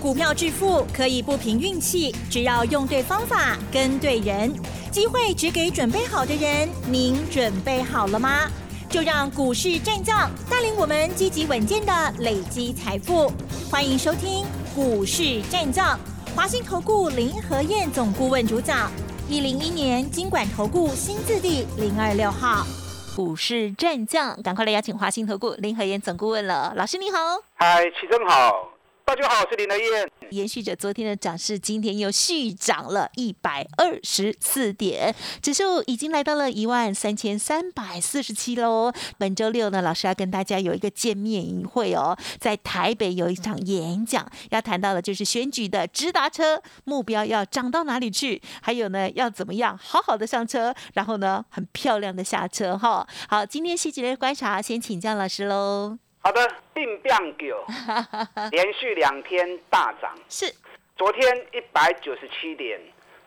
股票致富可以不凭运气，只要用对方法、跟对人，机会只给准备好的人。您准备好了吗？就让股市战将带领我们积极稳健的累积财富。欢迎收听股市战将，华信投顾林和燕总顾问主讲，一零一年经管投顾新字第零二六号。股市战将，赶快来邀请华信投顾林和燕总顾问了。老师你好，嗨，齐真好。大家好，我是林德燕。延续着昨天的涨势，今天又续涨了一百二十四点，指数已经来到了一万三千三百四十七喽。本周六呢，老师要跟大家有一个见面会哦，在台北有一场演讲，要谈到的就是选举的直达车目标要涨到哪里去，还有呢，要怎么样好好的上车，然后呢，很漂亮的下车哈。好，今天细节的观察，先请教老师喽。好的，并变九，连续两天大涨。是，昨天一百九十七点，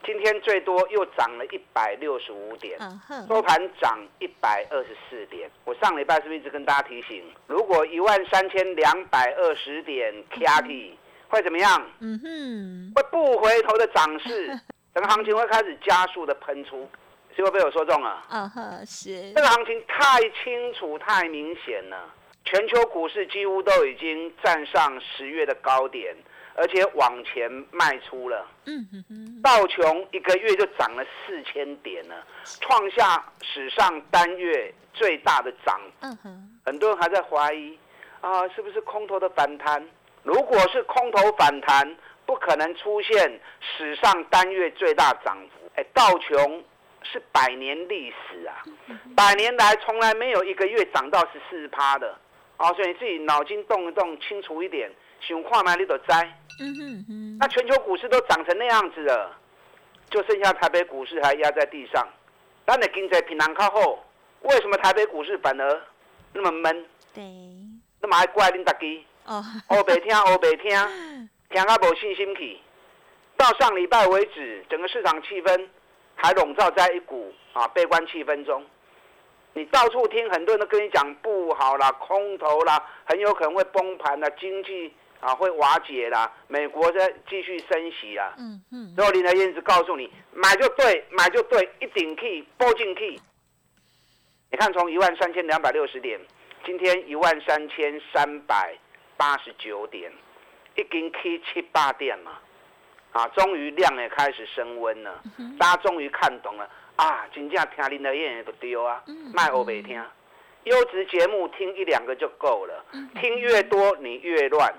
今天最多又涨了一百六十五点，收盘涨一百二十四点。我上礼拜是不是一直跟大家提醒，如果一万三千两百二十点 k a t 会怎么样？嗯哼，会不回头的涨势，整个行情会开始加速的喷出，是不是被我说中了？嗯哼，是。这个行情太清楚、太明显了。全球股市几乎都已经站上十月的高点，而且往前迈出了。嗯哼哼。道琼一个月就涨了四千点了，创下史上单月最大的涨。嗯哼。很多人还在怀疑啊，是不是空头的反弹？如果是空头反弹，不可能出现史上单月最大涨幅。哎，道琼是百年历史啊，百年来从来没有一个月涨到十四趴的。好，所以你自己脑筋动一动，清楚一点，想看嘛，你都摘。嗯哼哼。那全球股市都涨成那样子了，就剩下台北股市还压在地上。当你经济平衡靠后，为什么台北股市反而那么闷？对。那么还怪恁大家？哦。欧北听，欧北听，听啊无信心去。到上礼拜为止，整个市场气氛还笼罩在一股啊悲观气氛中。你到处听，很多人都跟你讲不好啦，空头啦，很有可能会崩盘啦，经济啊会瓦解啦，美国在继续升息啦。嗯嗯。然后林德燕子告诉你，买就对，买就对，一顶 key 波进 key。你看，从一万三千两百六十点，今天一万三千三百八十九点，一根 key 七八点嘛，啊，终于量也开始升温了，大家终于看懂了。啊，真正听林德燕不丢啊，卖欧北听，优质节目听一两个就够了，听越多你越乱。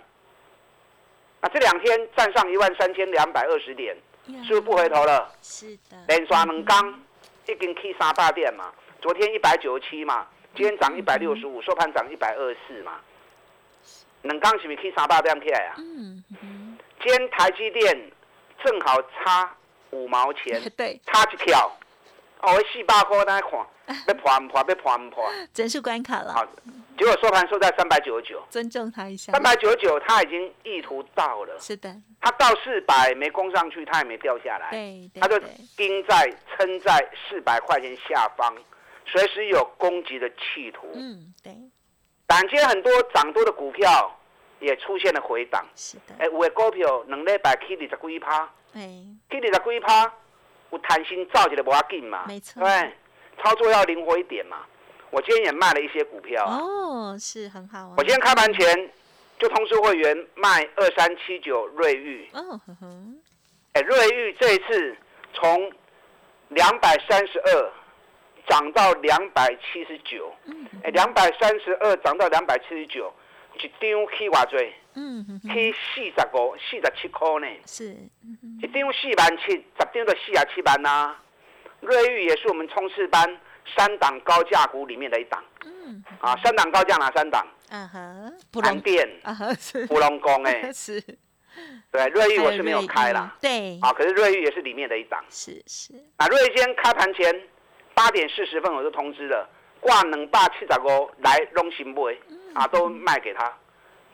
啊，这两天站上一万三千两百二十点，是不是不回头了？是的。连刷两刚，一根 K 三大点嘛，昨天一百九十七嘛，今天涨一百六十五，收盘涨一百二十四嘛。两刚是不是去三大点起来啊？嗯嗯。今天台积电正好差五毛钱，对，差一条。哦，四百块在看，要破唔破？要破唔破？整数关卡了。好，结果收盘收在三百九十九。尊重他一下。三百九十九，他已经意图到了。是的。他到四百没攻上去，他也没掉下来。对。他就盯在撑在四百块钱下方，随时有攻击的企图。嗯，对。短期很多涨多的股票也出现了回档。是的。哎，有的股票两礼拜起二十几趴。哎。起二十几趴。我贪心造起来不要紧嘛，没错，对，操作要灵活一点嘛。我今天也卖了一些股票，哦，是很好啊。我今天开盘前就通知会员卖二三七九瑞玉，哦哼哼，哎，瑞玉这一次从两百三十二涨到两百七十九，哎，两百三十二涨到两百七十九，一张起偌多？嗯，起四十五、四十七块呢，是，一张四万七，十张就四十七万呐。瑞玉也是我们冲刺班三档高价股里面的一档，嗯，啊，三档高价哪三档？嗯哼，安电，啊哈，是，普龙宫哎，是，对，瑞玉我是没有开啦，对，啊，可是瑞玉也是里面的一档，是是，啊，瑞玉今天开盘前八点四十分我就通知了，挂两百七十五来拢行买，啊，都卖给他。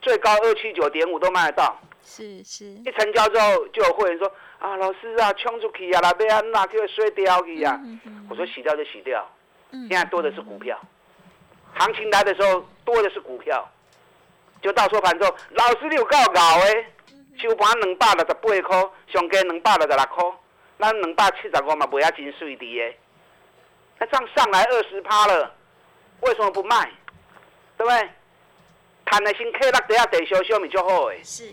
最高二七九点五都卖得到，是是。一成交之后，就有会员说：“啊，老师啊，冲出去啊，那边啊，那叫水掉去呀。”我说：“洗掉就洗掉。”现在多的是股票，行情来的时候多的是股票，就到收盘之后，老师你有够搞哎，收盘两百六十八块，上加两百六十六块，咱两百七十五嘛，卖啊真水滴的。那这样上来二十趴了，为什么不卖？对不对？谈的新 K 那等下得修修米就好诶。是。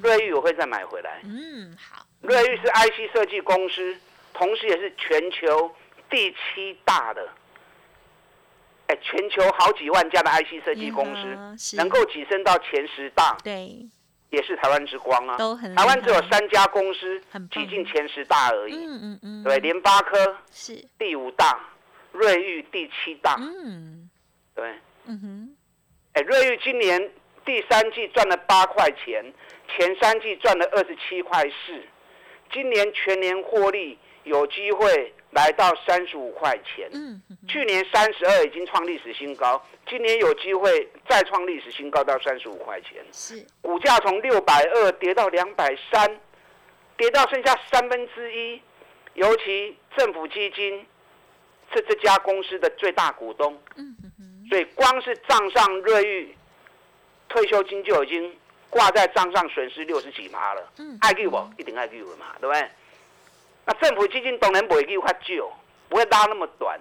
瑞玉我会再买回来。嗯，好。瑞玉是 IC 设计公司，同时也是全球第七大的。哎，全球好几万家的 IC 设计公司，能够跻身到前十大。对。也是台湾之光啊！都很。台湾只有三家公司挤进前十大而已。嗯嗯嗯。对，联发科是第五大，瑞昱第七大。嗯。对。嗯哼。哎，瑞昱今年第三季赚了八块钱，前三季赚了二十七块四，今年全年获利有机会。来到三十五块钱，嗯，去年三十二已经创历史新高，今年有机会再创历史新高到三十五块钱。是，股价从六百二跌到两百三，跌到剩下三分之一。尤其政府基金是这家公司的最大股东，嗯光是账上瑞玉退休金就已经挂在账上损失六十几趴了。嗯，爱给我一定爱给我嘛，对不对？那政府基金当然不会给较久，不会拉那么短。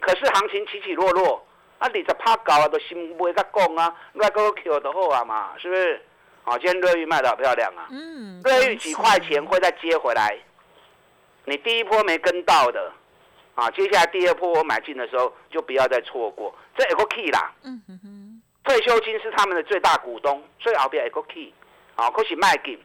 可是行情起起落落，啊，你十趴高啊，都心不会甲讲啊，那个 Q 就好啊嘛，是不是？好，今天瑞玉卖的好漂亮啊。嗯。瑞玉几块钱会再接回来？你第一波没跟到的，啊，接下来第二波我买进的时候就不要再错过。这有个 key 啦。嗯哼哼。退休金是他们的最大股东，所以后边有个 key。啊，可是卖进，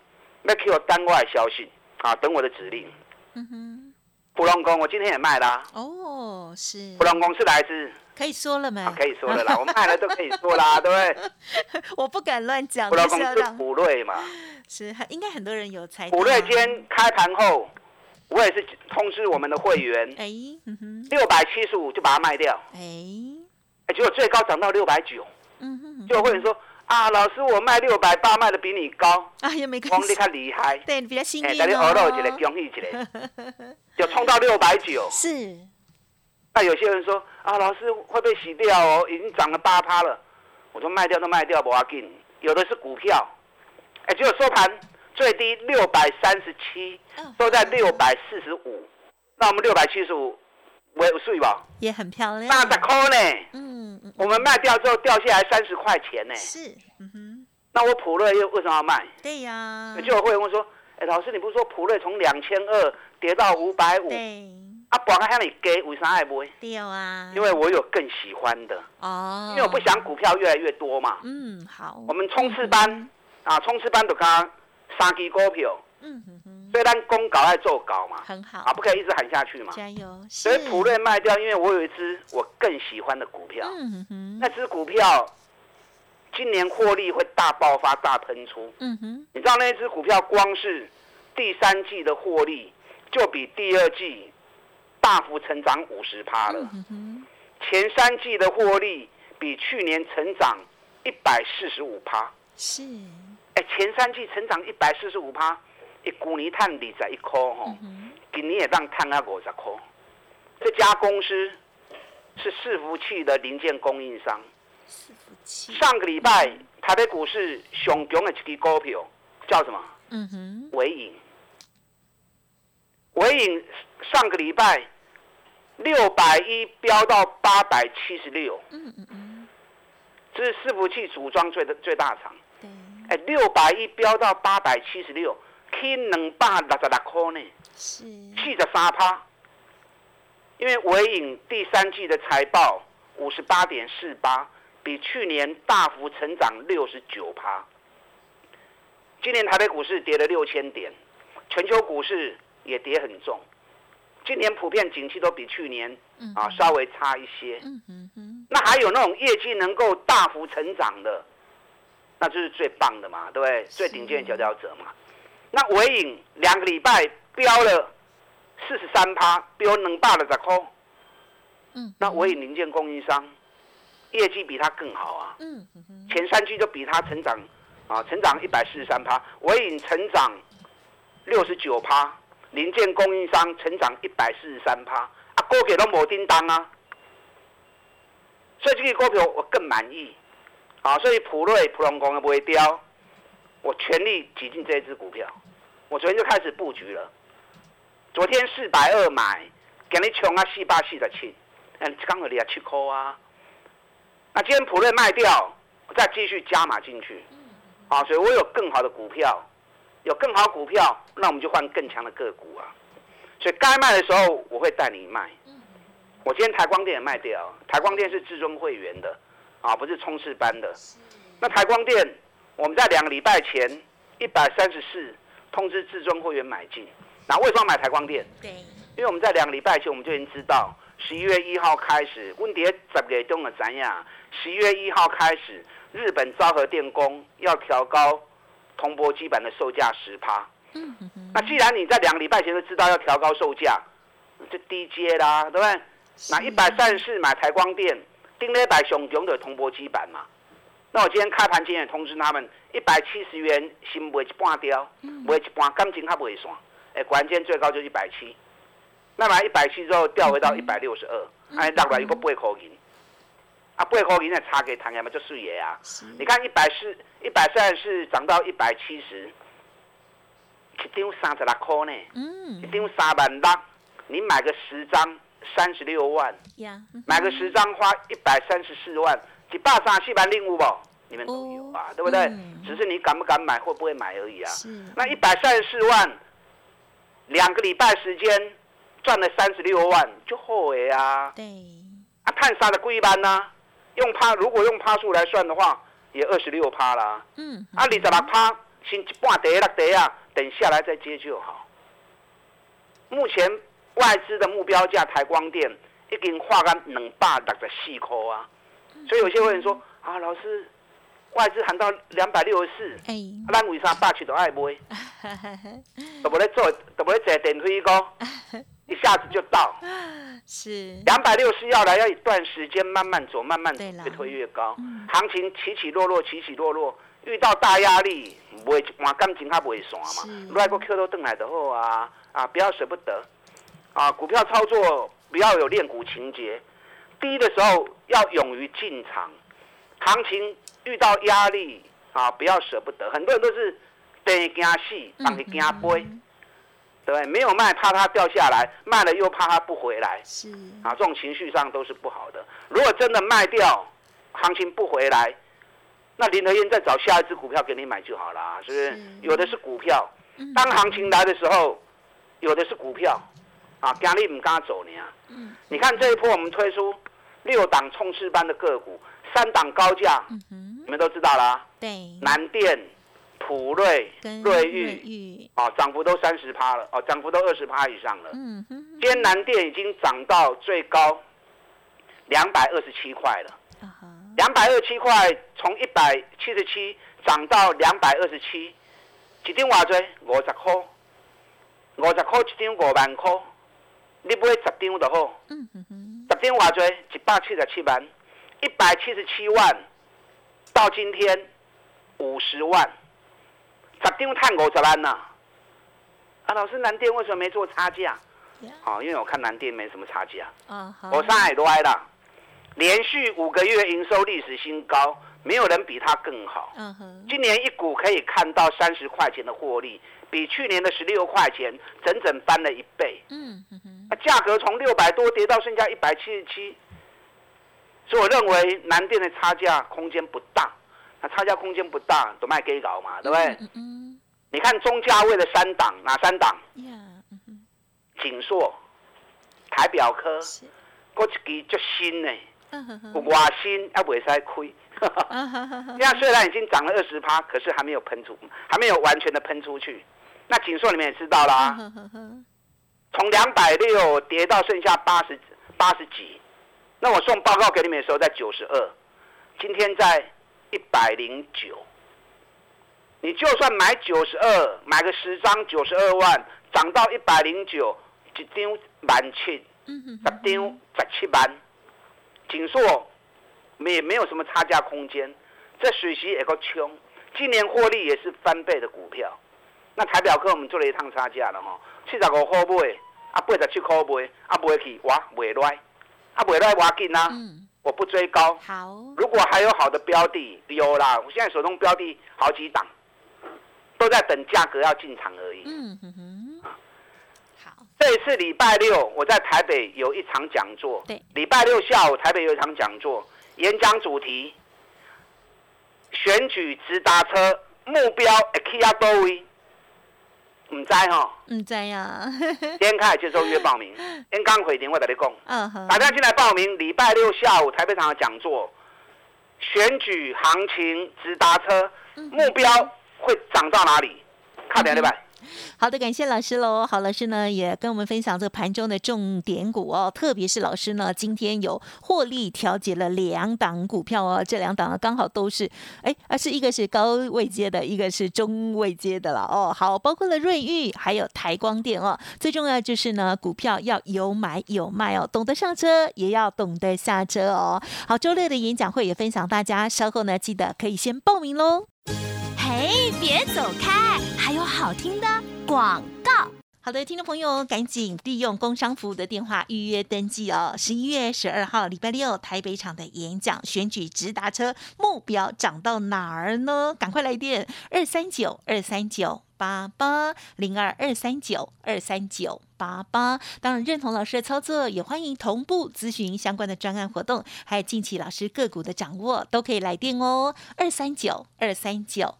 要 Q 单外消息，啊，等我的指令。嗯哼，普隆宫我今天也卖啦。哦，是。普隆宫是来自。可以说了没？可以说了啦，我卖了都可以说啦，对不对？我不敢乱讲。普隆宫是普瑞嘛？是，应该很多人有猜。普瑞今天开盘后，我也是通知我们的会员，哎，六百七十五就把它卖掉。哎，哎，结果最高涨到六百九。嗯哼，就会员说。啊，老师，我卖六百八，卖的比你高。啊，也没关系。你较厉害。对，比较幸运哦。哎，你耳朵一个，恭喜一个，就冲到六百九。是。那有些人说，啊，老师会被洗掉哦，已经涨了八趴了。我说卖掉都卖掉，不要紧。有的是股票，哎，结果收盘最低六百三十七，都在六百四十五。那我们六百七十五。我有税吧？也很漂亮。八十块呢？嗯嗯。我们卖掉之后掉下来三十块钱呢。是，嗯哼。那我普瑞又为什么要卖？对呀。就有会员问说：“哎，老师，你不是说普瑞从两千二跌到五百五？对。啊，不然向你给，为啥还不会？对啊。因为我有更喜欢的。哦。因为我不想股票越来越多嘛。嗯，好。我们冲刺班啊，冲刺班都刚三支股票。嗯哼哼。所以咱公稿爱做稿嘛，很好啊，不可以一直喊下去嘛。加油！所以普瑞卖掉，因为我有一只我更喜欢的股票，嗯哼，那只股票今年获利会大爆发、大喷出。嗯哼，你知道那只股票光是第三季的获利就比第二季大幅成长五十趴了。嗯哼，前三季的获利比去年成长一百四十五趴。是，哎，前三季成长一百四十五趴。一股泥碳二十一块吼，今年也当碳啊五十块。这家公司是伺服器的零件供应商。伺服器。上个礼拜台北股市上强的一支股票叫什么？嗯哼。伟影。伟影上个礼拜六百一飙到八百七十六。嗯嗯嗯。这是伺服器组装最的最大厂。哎，六百一飙到八百七十六。起两百六十六块呢，是七十三趴。因为伟影第三季的财报五十八点四八，比去年大幅成长六十九趴。今年台北股市跌了六千点，全球股市也跌很重。今年普遍景气都比去年啊稍微差一些。那还有那种业绩能够大幅成长的，那就是最棒的嘛，对不对？最顶尖的佼佼者嘛。那伟影两个礼拜飙了四十三趴，飙能大了十块。嗯，那伟影零件供应商业绩比他更好啊。嗯前三季就比他成长啊，成长一百四十三趴，伟影成长六十九趴，零件供应商成长一百四十三趴，啊，股票都冇叮当啊。所以这个股票我更满意，啊，所以普瑞普隆公也不会掉。我全力挤进这一只股票，我昨天就开始布局了。昨天四百二买，给你穷啊四八四的七，嗯，刚好你啊七块啊。那今天普瑞卖掉，我再继续加码进去，啊，所以我有更好的股票，有更好股票，那我们就换更强的个股啊。所以该卖的时候，我会带你卖。我今天台光电也卖掉，台光电是至尊会员的，啊，不是冲刺班的。那台光电，我们在两个礼拜前一百三十四通知至尊会员买进。那为什么买台光电？对，因为我们在两个礼拜前我们就已经知道，十一月一号开始，温迪十月中的怎样？十一月一号开始，日本昭和电工要调高铜箔基板的售价十趴。嗯那既然你在两个礼拜前就知道要调高售价，就低阶啦，对不对？那一百三十四买台光电，定了一百熊熊的铜箔基板嘛。那我今天开盘前也通知他们，一百七十元新卖一半掉，卖一半感情还袂算。哎，关键最高就一百七，那买一百七之后掉回到一百六十二，哎，落来一个八块银，啊，八块银的差给谈下嘛，就四爷啊。你看一百四、一百三十四涨到一百七十，一张三十六块呢，一张三万六，你买个十张三十六万，买个十张花一百三十四万，几百三四万零五不？你们都有啊，对不对？只是你敢不敢买，会不会买而已啊。那一百三十四万。两个礼拜时间赚了三十六万，就后悔啊！对，啊，探杀的贵班呢？用趴，如果用趴数来算的话，也二十六趴啦。嗯，啊，二十六趴，先一半跌六跌啊，等下来再接就好。目前外资的目标价台光电已经画干两百六十四块啊，所以有些人说啊，老师。外资喊到两百六十四，咱为啥霸气都爱买？都不咧做，都不咧坐电梯高，一下子就到。是两百六十要来，要一段时间慢慢走，慢慢越推越高。行情起起落落，起起落落，遇到大压力，会换感情还袂散嘛？来个 Q 都登来的好啊啊！不要舍不得啊！股票操作不要有练股情节，低的时候要勇于进场，行情。遇到压力啊，不要舍不得。很多人都是等惊死，当你惊飞，对没有卖，怕它掉下来；卖了又怕它不回来。是啊，这种情绪上都是不好的。如果真的卖掉，行情不回来，那林德燕再找下一只股票给你买就好了，是不是？有的是股票，当行情来的时候，有的是股票啊，压力唔敢走呢。嗯，你看这一波我们推出六档冲刺班的个股，三档高价。你们都知道啦，对，南电、普瑞、瑞玉，啊，涨幅都三十趴了，哦，涨幅都二十趴以上了。嗯哼，今天南电已经涨到最高两百二十七块了。两百二十七块从一百七十七涨到两百二十七，一张偌济？五十块，五十块一张五万块，你买十张就好。十张偌济？一百七十七万，一百七十七万。到今天五十万，十张探五十万呐！啊，老师，南电为什么没做差价？好，因为我看南电没什么差价。嗯，我上海都挨了，连续五个月营收历史新高，没有人比它更好。嗯哼，今年一股可以看到三十块钱的获利，比去年的十六块钱整整翻了一倍。嗯哼哼，价格从六百多跌到剩下一百七十七。所以我认为南电的差价空间不大，那差价空间不大，都卖给搞嘛，对不对？你看中价位的三档，哪三档？锦硕、台表科，嗰一支足新呢，有外新还未使开。现在虽然已经涨了二十趴，可是还没有喷出，还没有完全的喷出去。那锦硕你们也知道啦，从两百六跌到剩下八十八十几。那我送报告给你们的时候在九十二，今天在一百零九。你就算买九十二，买个十张九十二万，涨到一百零九，一张万七，十张十七万。锦硕没没有什么差价空间，这水席也够穷，今年获利也是翻倍的股票。那台表科我们做了一趟差价了哈，七十五块买，啊八十七块买，啊买去哇买来。啊，未来挖紧啊！我不追高。好，如果还有好的标的，有啦。我现在手中标的好几档，都在等价格要进场而已。嗯哼哼。好，这一次礼拜六我在台北有一场讲座。对。礼拜六下午台北有一场讲座，演讲主题：选举直达车目标 A 亚多位。唔知哈，唔知呀。今天开始接受预约报名，天刚回电话跟你讲。嗯哼。大家进来报名，礼拜六下午台北场的讲座，选举行情直达车目标会涨到哪里？看点礼拜。好的，感谢老师喽。好，老师呢也跟我们分享这个盘中的重点股哦，特别是老师呢今天有获利调节了两档股票哦，这两档呢刚好都是哎，而是一个是高位接的，一个是中位接的了哦。好，包括了瑞昱还有台光电哦。最重要就是呢，股票要有买有卖哦，懂得上车也要懂得下车哦。好，周六的演讲会也分享大家，稍后呢记得可以先报名喽。哎，别走开，还有好听的广告。好的，听众朋友，赶紧利用工商服务的电话预约登记哦。十一月十二号礼拜六台北场的演讲，选举直达车目标涨到哪儿呢？赶快来电二三九二三九八八零二二三九二三九八八。当然认同老师的操作，也欢迎同步咨询相关的专案活动，还有近期老师个股的掌握，都可以来电哦。二三九二三九。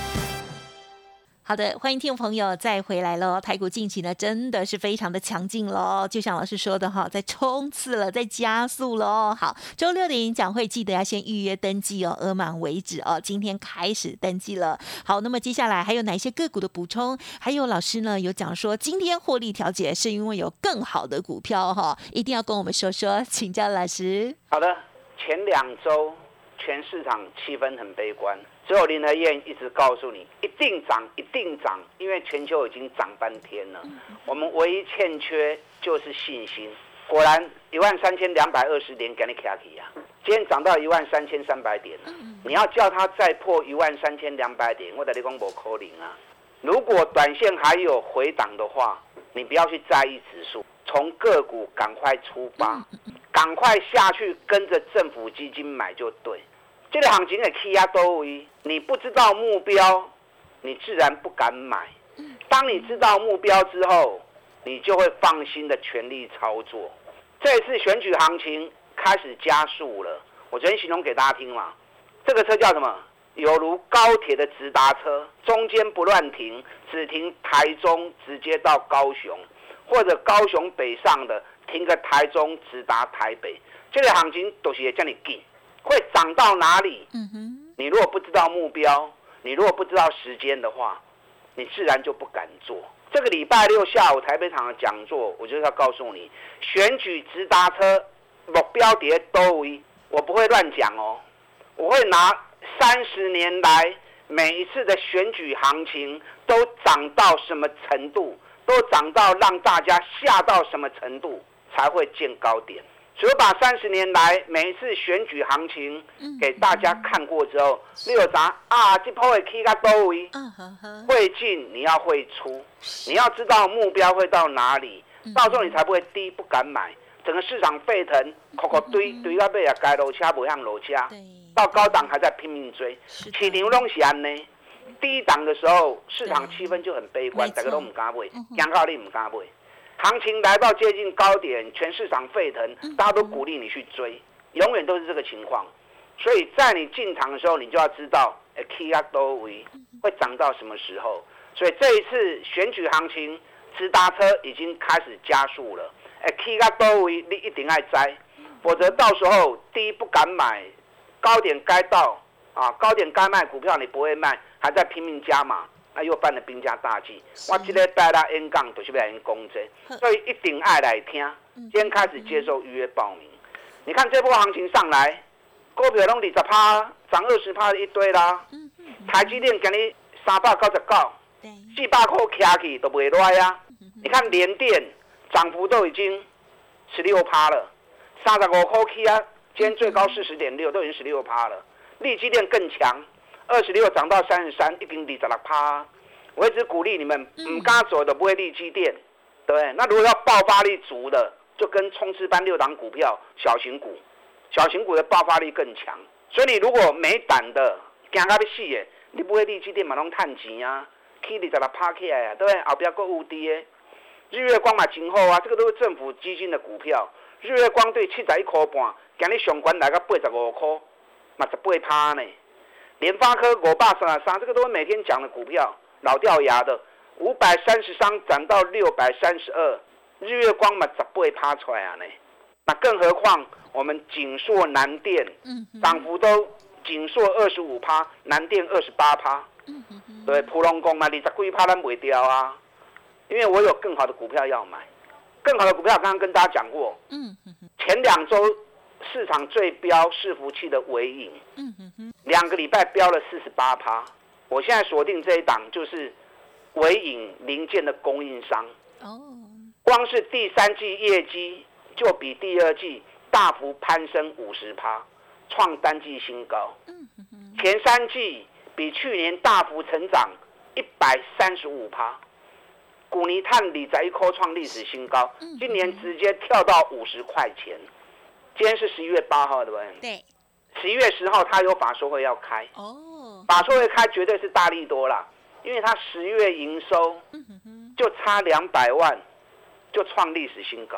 好的，欢迎听众朋友再回来喽。台股近期呢，真的是非常的强劲喽，就像老师说的哈，在冲刺了，在加速喽。好，周六的演讲会记得要先预约登记哦，额满为止哦。今天开始登记了。好，那么接下来还有哪些个股的补充？还有老师呢有讲说，今天获利调节是因为有更好的股票哈，一定要跟我们说说，请教老师。好的，前两周全市场气氛很悲观。只有林和燕一直告诉你，一定涨，一定涨，因为全球已经涨半天了。我们唯一欠缺就是信心。果然，一万三千两百二十点给你卡起呀！今天涨到一万三千三百点了。你要叫它再破一万三千两百点，我的立功不可能啊！如果短线还有回档的话，你不要去在意指数，从个股赶快出发，赶快下去跟着政府基金买就对。这个行情的气压多位，你不知道目标，你自然不敢买。当你知道目标之后，你就会放心的全力操作。这次选举行情开始加速了，我昨天形容给大家听嘛，这个车叫什么？犹如高铁的直达车，中间不乱停，只停台中直接到高雄，或者高雄北上的停个台中直达台北。这个行情都是叫你进。会涨到哪里？嗯哼，你如果不知道目标，你如果不知道时间的话，你自然就不敢做。这个礼拜六下午台北场的讲座，我就是要告诉你，选举直达车目标跌都位，我不会乱讲哦，我会拿三十年来每一次的选举行情都涨到什么程度，都涨到让大家吓到什么程度才会见高点。只有把三十年来每一次选举行情给大家看过之后，你有啥啊？这波会起个多位？会进你要会出，你要知道目标会到哪里，到时候你才不会低不敢买。整个市场沸腾，口口堆堆到尾啊，该落车不让落车，到高档还在拼命追。起牛拢是安呢，低档的时候市场气氛就很悲观，大家都唔敢买，讲到你唔敢买。行情来到接近高点，全市场沸腾，大家都鼓励你去追，永远都是这个情况。所以在你进场的时候，你就要知道，K 啊多维会涨到什么时候。所以这一次选举行情，直达车已经开始加速了。K 啊多维你一定要摘，否则到时候低不敢买，高点该到啊，高点该卖股票你不会卖，还在拼命加码。那又办了兵家大计，我今天带他 N 杠都是被人攻击，所以一定爱来听。今天开始接受预约报名。你看这波行情上来，股票拢二十趴，涨二十趴一堆啦。台积电给你三百九十九，四百块卡起都不会来呀。你看连电涨幅都已经十六趴了，三十五块起啊，今天最高四十点六，都已经十六趴了。利基电更强，二十六涨到三十三，一经二十六趴。我一直鼓励你们，唔敢做的不会利基电，对那如果要爆发力足的，就跟冲刺班六档股票，小型股，小型股的爆发力更强。所以你如果没胆的，惊到要死的，你不会利基电嘛拢赚钱啊，去二十六趴起来啊，对不对？后边够有低的。日月光嘛今后啊，这个都是政府基金的股票。日月光对七十一块半，今日上关来个八十五块，嘛十八趴呢。联发科五百三十三，这个都是每天讲的股票，老掉牙的。五百三十三涨到六百三十二，日月光嘛十八趴出来啊呢。那更何况我们锦硕南电，涨幅都锦硕二十五趴，南电二十八趴。对，普龙工嘛你十几趴咱袂掉啊。因为我有更好的股票要买，更好的股票刚刚跟大家讲过。嗯前两周市场最标伺服器的尾影，嗯两个礼拜标了四十八趴。我现在锁定这一档就是尾影零件的供应商。哦。光是第三季业绩就比第二季大幅攀升五十趴，创单季新高。嗯前三季比去年大幅成长一百三十五趴。古尼碳锂在一科创历史新高，今年直接跳到五十块钱。今天是十一月八号，对不对？对。十一月十号，他有法说会要开。哦。法说会开绝对是大力多啦，因为他十月营收就差两百万，就创历史新高。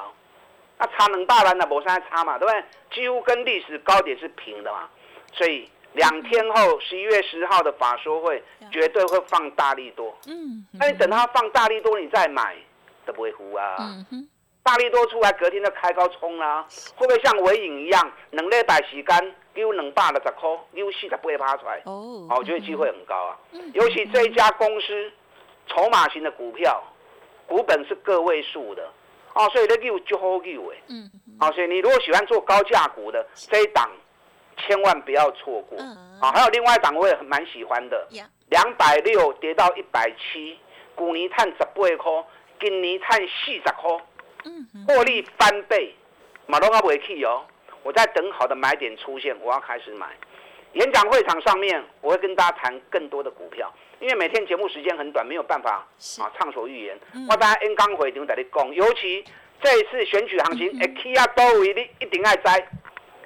那差能大了，那没啥差嘛，对不对？几乎跟历史高点是平的嘛，所以。两天后，十一月十号的法说会绝对会放大力多。嗯，那你等他放大力多，你再买都不会糊啊。嗯大力多出来，隔天就开高冲啦。会不会像尾影一样，两礼拜时间丢两百六十块，丢四十八趴出来？哦，我觉得机会很高啊。尤其这一家公司，筹码型的股票，股本是个位数的，哦，所以那丢就好丢哎。嗯好，所以你如果喜欢做高价股的这一档。千万不要错过啊！还有另外一档我也蛮喜欢的，两百六跌到一百七，股泥碳十八块，金泥碳四十块，获利翻倍，马龙阿不会去哦。我在等好的买点出现，我要开始买。演讲会场上面我会跟大家谈更多的股票，因为每天节目时间很短，没有办法啊畅所欲言。我大家 N 刚会场在你讲，尤其这一次选举行情，哎，K 啊都为你一定爱摘。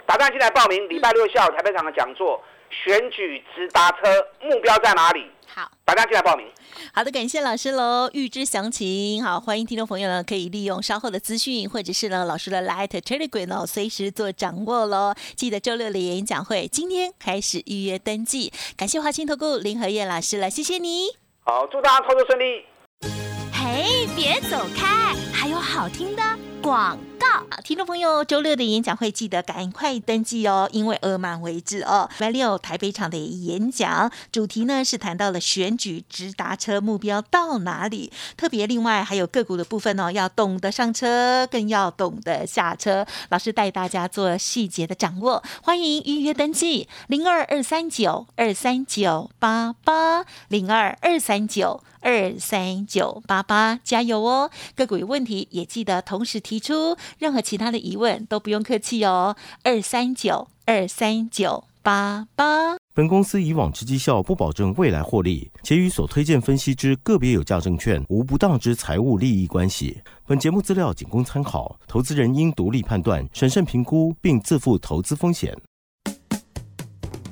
打电进来报名，礼拜六下午台北场的讲座，选举直达车，目标在哪里？好，大家进来报名。好的，感谢老师喽。预知详情，好，欢迎听众朋友呢，可以利用稍后的资讯，或者是呢老师的 Light Telegram 哦，随时做掌握喽。记得周六的演讲会，今天开始预约登记。感谢华清投顾林和燕老师了，谢谢你。好，祝大家操作顺利。嘿，别走开，还有好听的广。听众朋友，周六的演讲会记得赶快登记哦，因为额满为止哦。礼拜六台北场的演讲主题呢是谈到了选举直达车目标到哪里，特别另外还有个股的部分哦，要懂得上车，更要懂得下车。老师带大家做细节的掌握，欢迎预约登记零二二三九二三九八八零二二三九。二三九八八，加油哦！个股有问题也记得同时提出，任何其他的疑问都不用客气哦。二三九二三九八八。本公司以往之绩效不保证未来获利，且与所推荐分析之个别有价证券无不当之财务利益关系。本节目资料仅供参考，投资人应独立判断、审慎评估，并自负投资风险。